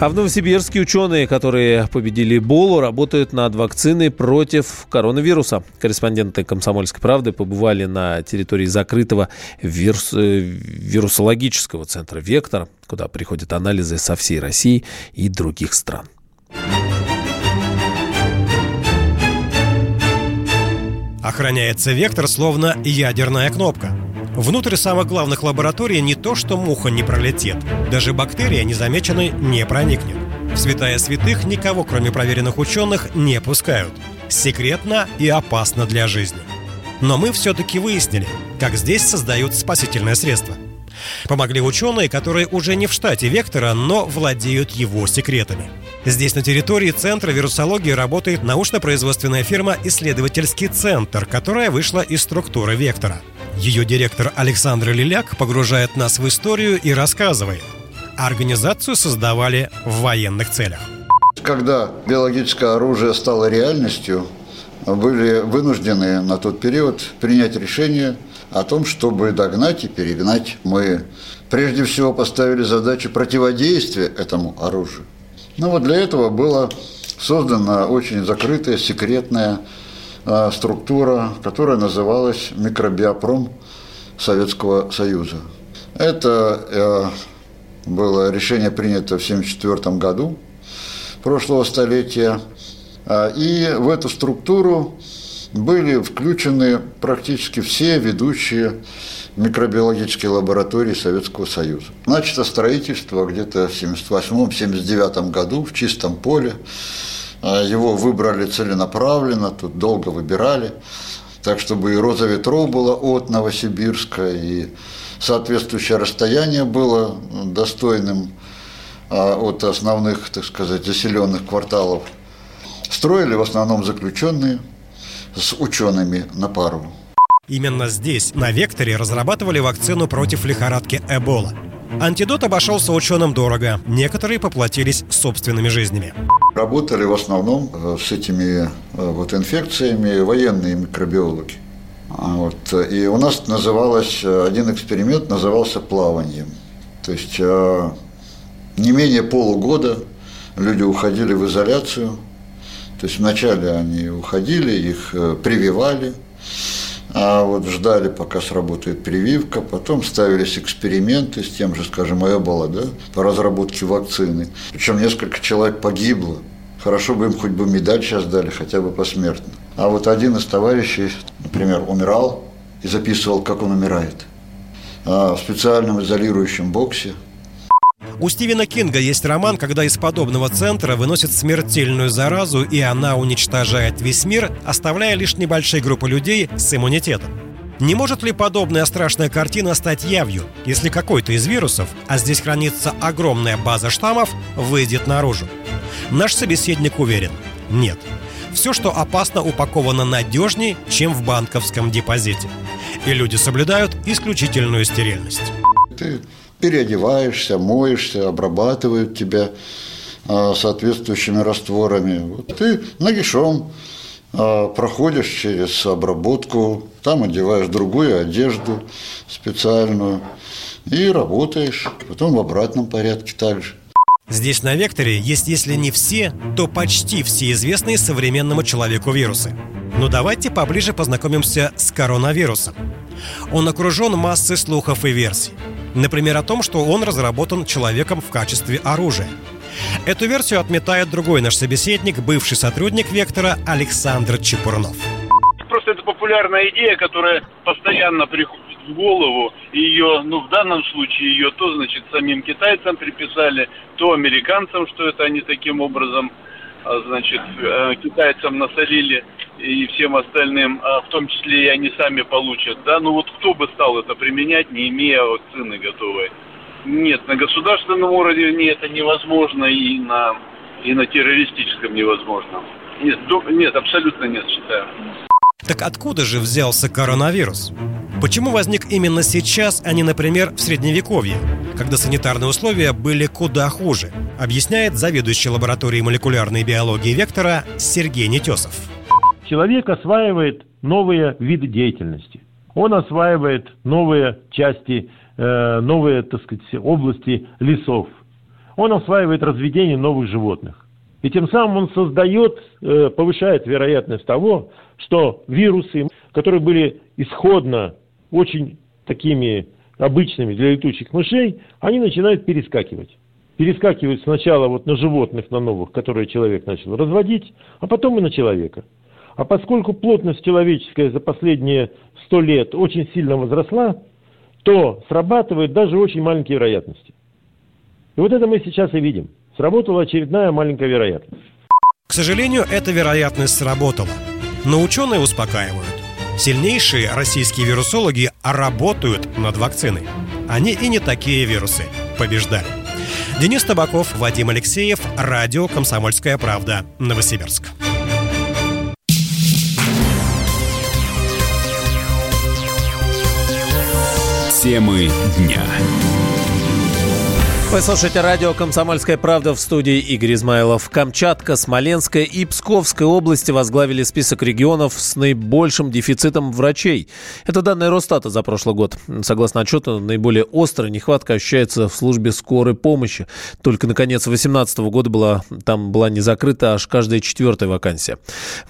А в Новосибирске ученые, которые победили Эболу, работают над вакциной против коронавируса. Корреспонденты «Комсомольской правды» побывали на территории закрытого вирус, э, вирусологического центра «Вектор», куда приходят анализы со всей России и других стран. Охраняется «Вектор» словно ядерная кнопка – Внутрь самых главных лабораторий не то, что муха не пролетит, даже бактерия незамеченной не проникнет. В святая святых никого, кроме проверенных ученых, не пускают. Секретно и опасно для жизни. Но мы все-таки выяснили, как здесь создают спасительное средство. Помогли ученые, которые уже не в штате Вектора, но владеют его секретами. Здесь на территории Центра вирусологии работает научно-производственная фирма «Исследовательский центр», которая вышла из структуры Вектора – ее директор Александр Лиляк погружает нас в историю и рассказывает. Организацию создавали в военных целях. Когда биологическое оружие стало реальностью, были вынуждены на тот период принять решение о том, чтобы догнать и перегнать. Мы прежде всего поставили задачу противодействия этому оружию. Но вот для этого было создано очень закрытое, секретное Э, структура, которая называлась микробиопром Советского Союза. Это э, было решение принято в 1974 году прошлого столетия. Э, и в эту структуру были включены практически все ведущие микробиологические лаборатории Советского Союза. Начато строительство где-то в 1978-1979 году в чистом поле а, его выбрали целенаправленно, тут долго выбирали, так чтобы и роза ветров была от Новосибирска, и соответствующее расстояние было достойным а, от основных, так сказать, заселенных кварталов. Строили в основном заключенные с учеными на пару. Именно здесь, на Векторе, разрабатывали вакцину против лихорадки Эбола – Антидот обошелся ученым дорого. Некоторые поплатились собственными жизнями. Работали в основном э, с этими э, вот инфекциями военные микробиологи. А вот, и у нас называлось, э, один эксперимент назывался плаванием. То есть не менее полугода люди уходили в изоляцию. То есть вначале они уходили, их прививали – а вот ждали, пока сработает прививка, потом ставились эксперименты с тем же, скажем, Эбола, да, по разработке вакцины. Причем несколько человек погибло. Хорошо бы им хоть бы медаль сейчас дали, хотя бы посмертно. А вот один из товарищей, например, умирал и записывал, как он умирает. А в специальном изолирующем боксе – у Стивена Кинга есть роман, когда из подобного центра выносят смертельную заразу, и она уничтожает весь мир, оставляя лишь небольшие группы людей с иммунитетом. Не может ли подобная страшная картина стать явью, если какой-то из вирусов, а здесь хранится огромная база штаммов, выйдет наружу? Наш собеседник уверен – нет. Все, что опасно, упаковано надежнее, чем в банковском депозите. И люди соблюдают исключительную стерильность. Ты переодеваешься, моешься, обрабатывают тебя а, соответствующими растворами. Вот ты нагишом а, проходишь через обработку, там одеваешь другую одежду специальную и работаешь, потом в обратном порядке также. Здесь на Векторе есть, если не все, то почти все известные современному человеку вирусы. Но давайте поближе познакомимся с коронавирусом. Он окружен массой слухов и версий. Например, о том, что он разработан человеком в качестве оружия. Эту версию отметает другой наш собеседник, бывший сотрудник «Вектора» Александр Чепурнов. Просто это популярная идея, которая постоянно приходит в голову. Ее, ну, в данном случае ее то, значит, самим китайцам приписали, то американцам, что это они таким образом, значит, э, китайцам насолили и всем остальным, а в том числе и они сами получат, да, ну вот кто бы стал это применять, не имея вакцины готовой? Нет, на государственном уровне это невозможно и на, и на террористическом невозможно. Нет, нет, абсолютно нет, считаю. Так откуда же взялся коронавирус? Почему возник именно сейчас, а не, например, в Средневековье, когда санитарные условия были куда хуже, объясняет заведующий лабораторией молекулярной биологии Вектора Сергей Нетесов человек осваивает новые виды деятельности. Он осваивает новые части, э, новые, так сказать, области лесов. он осваивает разведение новых животных. И тем самым он создает, э, повышает вероятность того, что вирусы, которые были исходно очень такими обычными для летучих мышей, они начинают перескакивать. Перескакивают сначала вот на животных, на новых, которые человек начал разводить, а потом и на человека. А поскольку плотность человеческая за последние сто лет очень сильно возросла, то срабатывают даже очень маленькие вероятности. И вот это мы сейчас и видим. Сработала очередная маленькая вероятность. К сожалению, эта вероятность сработала. Но ученые успокаивают. Сильнейшие российские вирусологи работают над вакциной. Они и не такие вирусы побеждали. Денис Табаков, Вадим Алексеев, Радио «Комсомольская правда», Новосибирск. Темы дня. Вы слушаете радио «Комсомольская правда» в студии Игорь Измайлов. Камчатка, Смоленская и Псковская области возглавили список регионов с наибольшим дефицитом врачей. Это данные Росстата за прошлый год. Согласно отчету, наиболее острая нехватка ощущается в службе скорой помощи. Только на конец 2018 года была, там была не закрыта аж каждая четвертая вакансия.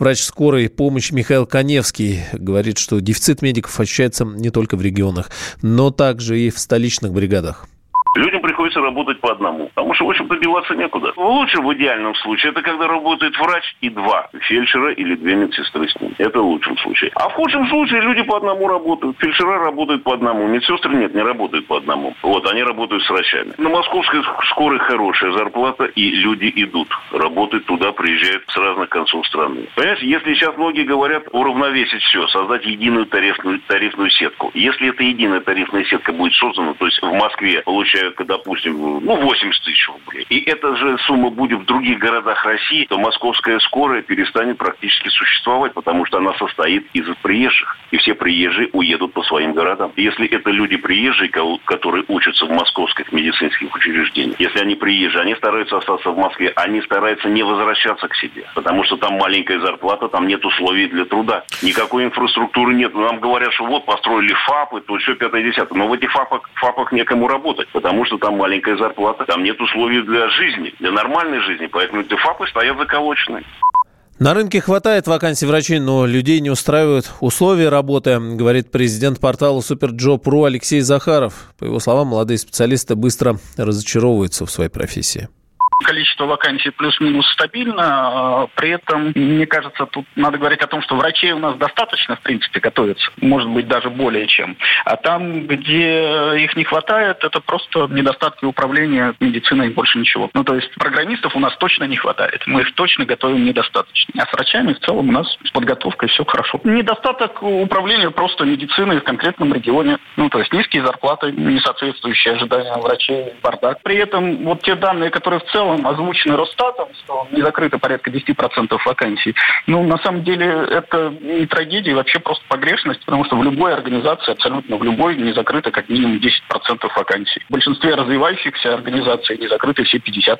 Врач скорой помощи Михаил Коневский говорит, что дефицит медиков ощущается не только в регионах, но также и в столичных бригадах. Людям приходится работать по одному, потому что, в общем-то, некуда. Лучше в идеальном случае это когда работает врач и два фельдшера или две медсестры с ним. Это в лучшем случае. А в худшем случае люди по одному работают. Фельдшера работают по одному. Медсестры нет, не работают по одному. Вот, они работают с врачами. На московской скорой хорошая зарплата, и люди идут. Работают туда, приезжают с разных концов страны. Понимаете, если сейчас многие говорят уравновесить все, создать единую тарифную, тарифную сетку. Если эта единая тарифная сетка будет создана, то есть в Москве получают человека, допустим, ну, 80 тысяч рублей, и эта же сумма будет в других городах России, то московская скорая перестанет практически существовать, потому что она состоит из приезжих. И все приезжие уедут по своим городам. Если это люди приезжие, которые учатся в московских медицинских учреждениях, если они приезжие, они стараются остаться в Москве, они стараются не возвращаться к себе, потому что там маленькая зарплата, там нет условий для труда. Никакой инфраструктуры нет. Нам говорят, что вот построили ФАПы, то все пятое-десятое. Но в этих ФАПах, ФАПах некому работать, потому потому что там маленькая зарплата, там нет условий для жизни, для нормальной жизни, поэтому эти ФАПы стоят заколоченные. На рынке хватает вакансий врачей, но людей не устраивают условия работы, говорит президент портала Superjob.ru Алексей Захаров. По его словам, молодые специалисты быстро разочаровываются в своей профессии количество вакансий плюс-минус стабильно. А, при этом, мне кажется, тут надо говорить о том, что врачей у нас достаточно, в принципе, готовится. Может быть, даже более чем. А там, где их не хватает, это просто недостатки управления медициной и больше ничего. Ну, то есть программистов у нас точно не хватает. Мы их точно готовим недостаточно. А с врачами в целом у нас с подготовкой все хорошо. Недостаток управления просто медициной в конкретном регионе. Ну, то есть низкие зарплаты, не соответствующие ожиданиям врачей, бардак. При этом вот те данные, которые в целом целом озвучены Росстатом, что не закрыто порядка 10% вакансий. Ну, на самом деле, это не трагедия, вообще просто погрешность, потому что в любой организации, абсолютно в любой, не закрыто как минимум 10% вакансий. В большинстве развивающихся организаций не закрыты все 50%.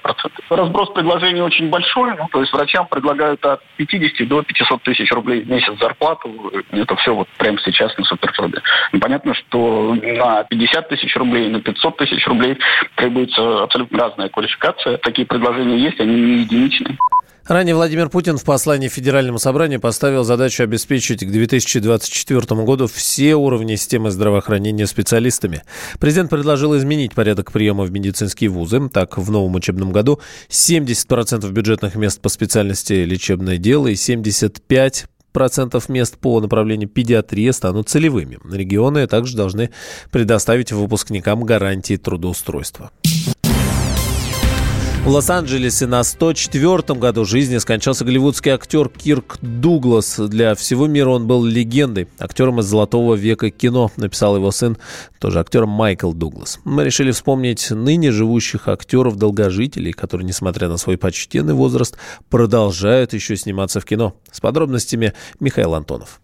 Разброс предложений очень большой, ну, то есть врачам предлагают от 50 до 500 тысяч рублей в месяц зарплату. Это все вот прямо сейчас на супертрубе. Ну, понятно, что на 50 тысяч рублей, на 500 тысяч рублей требуется абсолютно разная квалификация. Такие такие предложения есть, они не единичные. Ранее Владимир Путин в послании Федеральному собранию поставил задачу обеспечить к 2024 году все уровни системы здравоохранения специалистами. Президент предложил изменить порядок приема в медицинские вузы. Так, в новом учебном году 70% бюджетных мест по специальности лечебное дело и 75 процентов мест по направлению педиатрия станут целевыми. Регионы также должны предоставить выпускникам гарантии трудоустройства. В Лос-Анджелесе на 104-м году жизни скончался голливудский актер Кирк Дуглас. Для всего мира он был легендой, актером из золотого века кино, написал его сын, тоже актер Майкл Дуглас. Мы решили вспомнить ныне живущих актеров-долгожителей, которые, несмотря на свой почтенный возраст, продолжают еще сниматься в кино. С подробностями Михаил Антонов.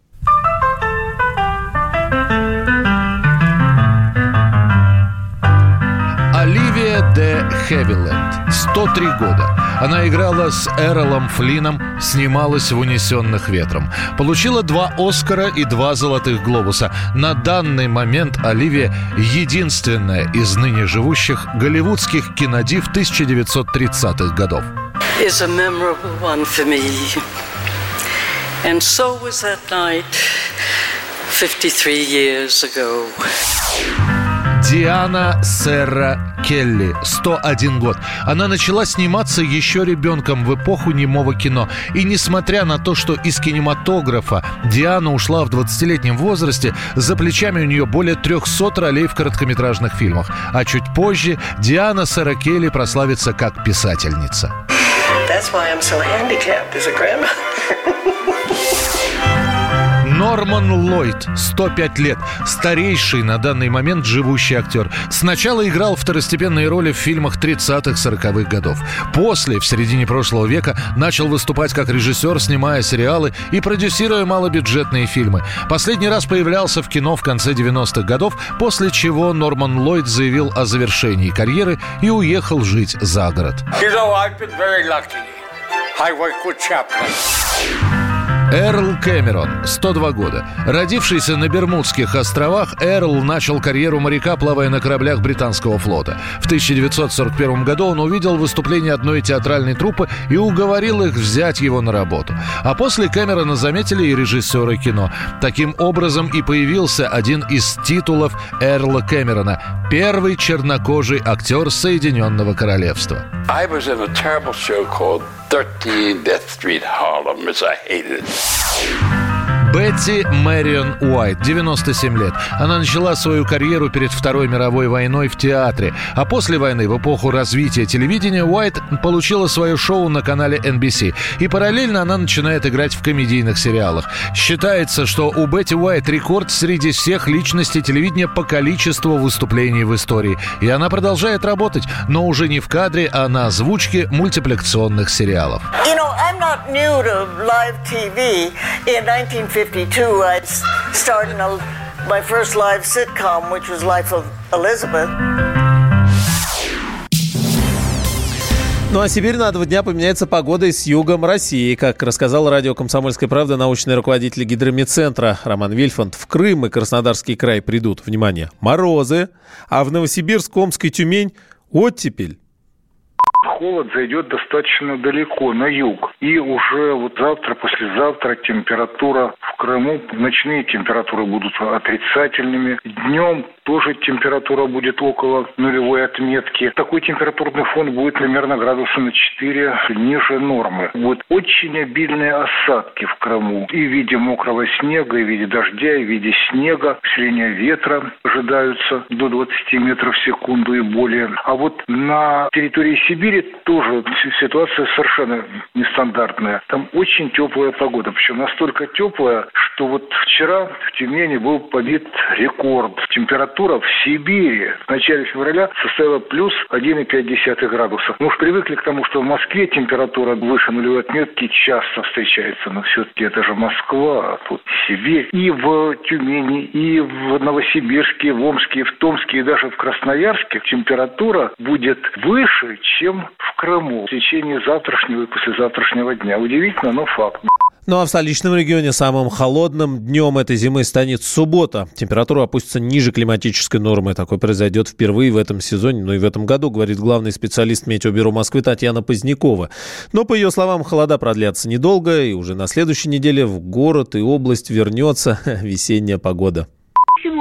Хевиленд, 103 года. Она играла с Эролом Флином, снималась в «Унесенных ветром». Получила два «Оскара» и два «Золотых глобуса». На данный момент Оливия – единственная из ныне живущих голливудских кинодив 1930-х годов. is a memorable one for me. And so was that night 53 years ago. Диана Серра Келли, 101 год. Она начала сниматься еще ребенком в эпоху немого кино. И несмотря на то, что из кинематографа Диана ушла в 20-летнем возрасте, за плечами у нее более 300 ролей в короткометражных фильмах. А чуть позже Диана Серра Келли прославится как писательница. That's why I'm so. Норман Ллойд, 105 лет, старейший на данный момент живущий актер. Сначала играл второстепенные роли в фильмах 30-40-х годов. После, в середине прошлого века, начал выступать как режиссер, снимая сериалы и продюсируя малобюджетные фильмы. Последний раз появлялся в кино в конце 90-х годов, после чего Норман Ллойд заявил о завершении карьеры и уехал жить за город. You know, Эрл Кэмерон, 102 года. Родившийся на Бермудских островах, Эрл начал карьеру моряка, плавая на кораблях британского флота. В 1941 году он увидел выступление одной театральной труппы и уговорил их взять его на работу. А после Кэмерона заметили и режиссеры кино. Таким образом и появился один из титулов Эрла Кэмерона – первый чернокожий актер Соединенного Королевства. I was in a terrible show called 13 Death Street Harlem, as I hated it. Бетти Мэрион Уайт, 97 лет. Она начала свою карьеру перед Второй мировой войной в театре. А после войны, в эпоху развития телевидения, Уайт получила свое шоу на канале NBC. И параллельно она начинает играть в комедийных сериалах. Считается, что у Бетти Уайт рекорд среди всех личностей телевидения по количеству выступлений в истории. И она продолжает работать, но уже не в кадре, а на озвучке мультипликационных сериалов. I'm not new to live TV. In 1952, I started my first live sitcom, which was Life of Elizabeth. Ну а теперь на два дня поменяется погода и с югом России. Как рассказал радио «Комсомольская правда» научный руководитель гидромедцентра Роман Вильфанд, в Крым и Краснодарский край придут, внимание, морозы, а в Новосибирск, Омск и Тюмень – оттепель. Холод зайдет достаточно далеко, на юг. И уже вот завтра, послезавтра температура в Крыму, ночные температуры будут отрицательными. Днем тоже температура будет около нулевой отметки. Такой температурный фон будет примерно градуса на 4 ниже нормы. Будут очень обильные осадки в Крыму. И в виде мокрого снега, и в виде дождя, и в виде снега. Усиление ветра ожидаются до 20 метров в секунду и более. А вот на территории Сибири тоже ситуация совершенно нестандартная. Там очень теплая погода. Причем настолько теплая, что вот вчера в Тюмени был побит рекорд. Температура в Сибири в начале февраля составила плюс 1,5 градусов. Мы уж привыкли к тому, что в Москве температура выше нулевой отметки часто встречается. Но все-таки это же Москва, а тут Сибирь. И в Тюмени, и в Новосибирске, в Омске, в Томске, и даже в Красноярске температура будет выше, чем в Крыму в течение завтрашнего и послезавтрашнего дня. Удивительно, но факт. Ну а в столичном регионе самым холодным днем этой зимы станет суббота. Температура опустится ниже климатической нормы. Такое произойдет впервые в этом сезоне, ну и в этом году, говорит главный специалист Метеобюро Москвы Татьяна Позднякова. Но, по ее словам, холода продлятся недолго, и уже на следующей неделе в город и область вернется весенняя погода.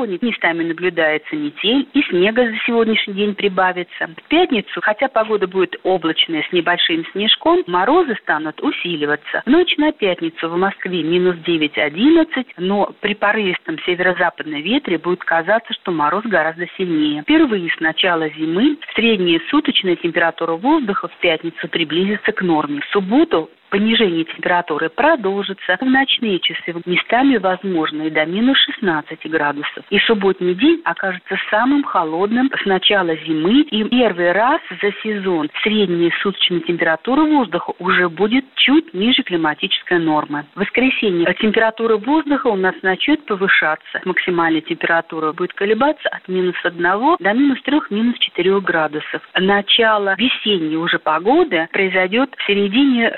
Сегодня местами наблюдается метель, и снега за сегодняшний день прибавится. В пятницу, хотя погода будет облачная с небольшим снежком, морозы станут усиливаться. В ночь на пятницу в Москве минус 9-11, но при порывистом северо-западном ветре будет казаться, что мороз гораздо сильнее. Впервые с начала зимы средняя суточная температура воздуха в пятницу приблизится к норме. В субботу Понижение температуры продолжится. В ночные часы местами возможно и до минус 16 градусов. И субботний день окажется самым холодным с начала зимы. И первый раз за сезон средняя суточная температура воздуха уже будет чуть ниже климатической нормы. В воскресенье температура воздуха у нас начнет повышаться. Максимальная температура будет колебаться от минус 1 до минус 3, минус 4 градусов. Начало весенней уже погоды произойдет в середине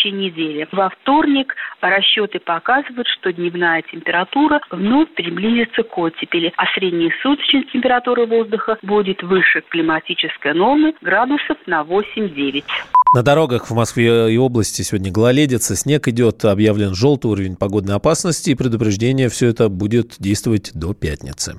следующей недели. Во вторник расчеты показывают, что дневная температура вновь приблизится к оттепели, а средняя суточная температура воздуха будет выше климатической нормы градусов на 8-9. На дорогах в Москве и области сегодня гололедица, снег идет, объявлен желтый уровень погодной опасности и предупреждение все это будет действовать до пятницы.